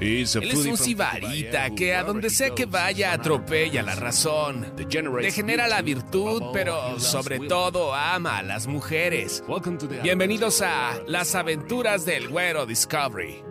Él es un sibarita que a donde sea que vaya atropella la razón, degenera la virtud, pero sobre todo ama a las mujeres. Bienvenidos a Las aventuras del güero Discovery.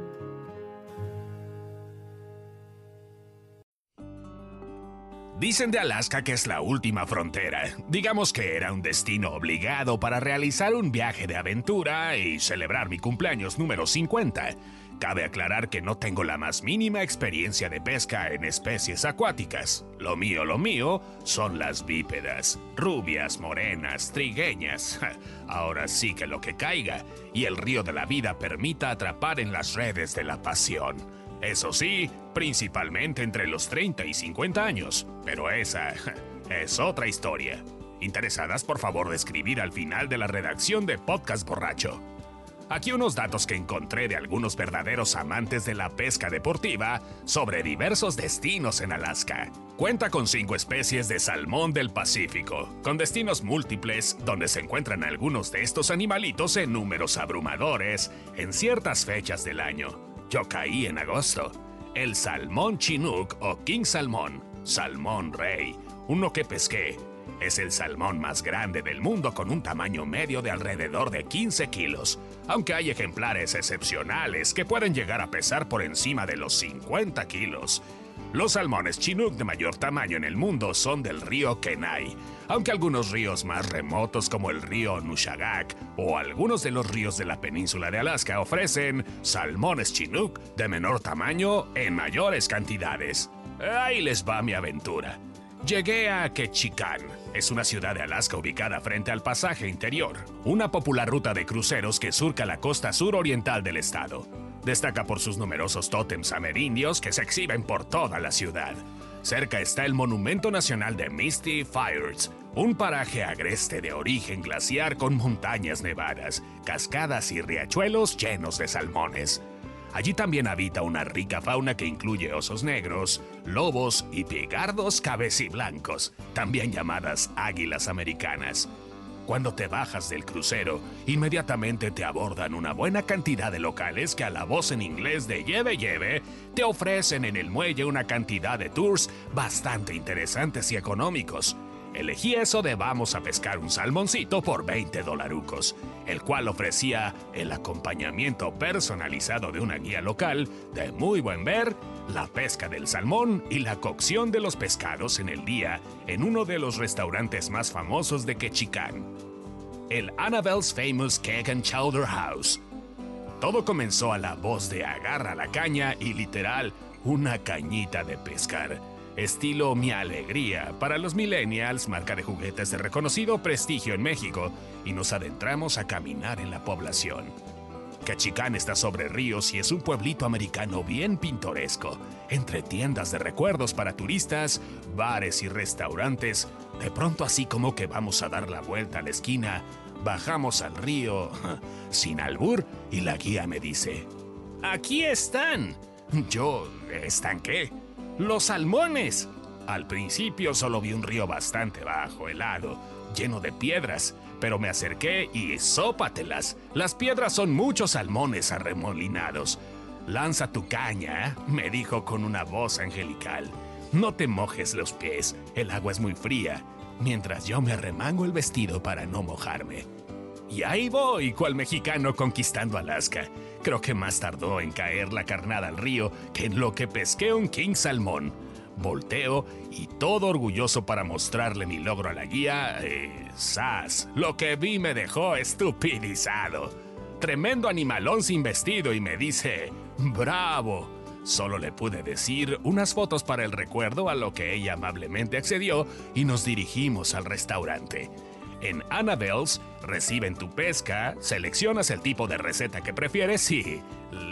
Dicen de Alaska que es la última frontera. Digamos que era un destino obligado para realizar un viaje de aventura y celebrar mi cumpleaños número 50. Cabe aclarar que no tengo la más mínima experiencia de pesca en especies acuáticas. Lo mío, lo mío, son las bípedas, rubias, morenas, trigueñas. Ahora sí que lo que caiga y el río de la vida permita atrapar en las redes de la pasión. Eso sí, principalmente entre los 30 y 50 años. Pero esa es otra historia. Interesadas, por favor, de escribir al final de la redacción de Podcast Borracho. Aquí unos datos que encontré de algunos verdaderos amantes de la pesca deportiva sobre diversos destinos en Alaska. Cuenta con cinco especies de salmón del Pacífico, con destinos múltiples donde se encuentran algunos de estos animalitos en números abrumadores en ciertas fechas del año. Yo caí en agosto. El salmón chinook o king salmón, salmón rey, uno que pesqué. Es el salmón más grande del mundo con un tamaño medio de alrededor de 15 kilos, aunque hay ejemplares excepcionales que pueden llegar a pesar por encima de los 50 kilos. Los salmones chinook de mayor tamaño en el mundo son del río Kenai, aunque algunos ríos más remotos como el río Nushagak o algunos de los ríos de la península de Alaska ofrecen salmones chinook de menor tamaño en mayores cantidades. Ahí les va mi aventura. Llegué a Ketchikan. Es una ciudad de Alaska ubicada frente al pasaje interior, una popular ruta de cruceros que surca la costa suroriental del estado. Destaca por sus numerosos tótems amerindios que se exhiben por toda la ciudad. Cerca está el Monumento Nacional de Misty Fires, un paraje agreste de origen glaciar con montañas nevadas, cascadas y riachuelos llenos de salmones. Allí también habita una rica fauna que incluye osos negros, lobos y pigardos cabeciblancos, también llamadas águilas americanas. Cuando te bajas del crucero, inmediatamente te abordan una buena cantidad de locales que a la voz en inglés de lleve lleve te ofrecen en el muelle una cantidad de tours bastante interesantes y económicos. Elegí eso de vamos a pescar un salmoncito por 20 dolarucos, el cual ofrecía el acompañamiento personalizado de una guía local de muy buen ver, la pesca del salmón y la cocción de los pescados en el día en uno de los restaurantes más famosos de Ketchikan, el Annabelle's Famous Cake and Chowder House. Todo comenzó a la voz de agarra la caña y literal una cañita de pescar estilo Mi Alegría, para los millennials, marca de juguetes de reconocido prestigio en México, y nos adentramos a caminar en la población. Cachicán está sobre ríos y es un pueblito americano bien pintoresco, entre tiendas de recuerdos para turistas, bares y restaurantes. De pronto así como que vamos a dar la vuelta a la esquina, bajamos al río, sin albur, y la guía me dice, Aquí están. Yo, ¿están qué? ¡Los salmones! Al principio solo vi un río bastante bajo, helado, lleno de piedras, pero me acerqué y sópatelas. Las piedras son muchos salmones arremolinados. Lanza tu caña, me dijo con una voz angelical. No te mojes los pies, el agua es muy fría, mientras yo me arremango el vestido para no mojarme. Y ahí voy, cual mexicano conquistando Alaska. Creo que más tardó en caer la carnada al río que en lo que pesqué un king salmón. Volteo y todo orgulloso para mostrarle mi logro a la guía, eh. Lo que vi me dejó estupidizado. Tremendo animalón sin vestido y me dice, ¡bravo! Solo le pude decir unas fotos para el recuerdo a lo que ella amablemente accedió y nos dirigimos al restaurante. En Annabelle's reciben tu pesca, seleccionas el tipo de receta que prefieres y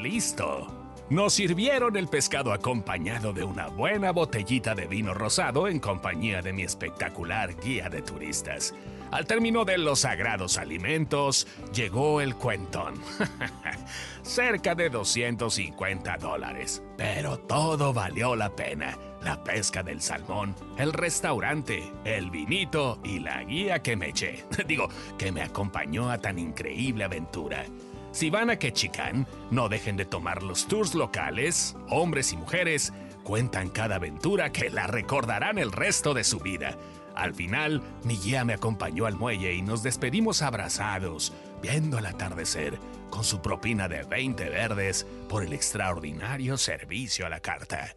listo. Nos sirvieron el pescado acompañado de una buena botellita de vino rosado en compañía de mi espectacular guía de turistas. Al término de los sagrados alimentos, llegó el cuentón. Cerca de 250 dólares. Pero todo valió la pena. La pesca del salmón, el restaurante, el vinito y la guía que me eché. Digo, que me acompañó a tan increíble aventura. Si van a Ketchikan, no dejen de tomar los tours locales. Hombres y mujeres cuentan cada aventura que la recordarán el resto de su vida. Al final, mi guía me acompañó al muelle y nos despedimos abrazados, viendo el atardecer, con su propina de 20 verdes por el extraordinario servicio a la carta.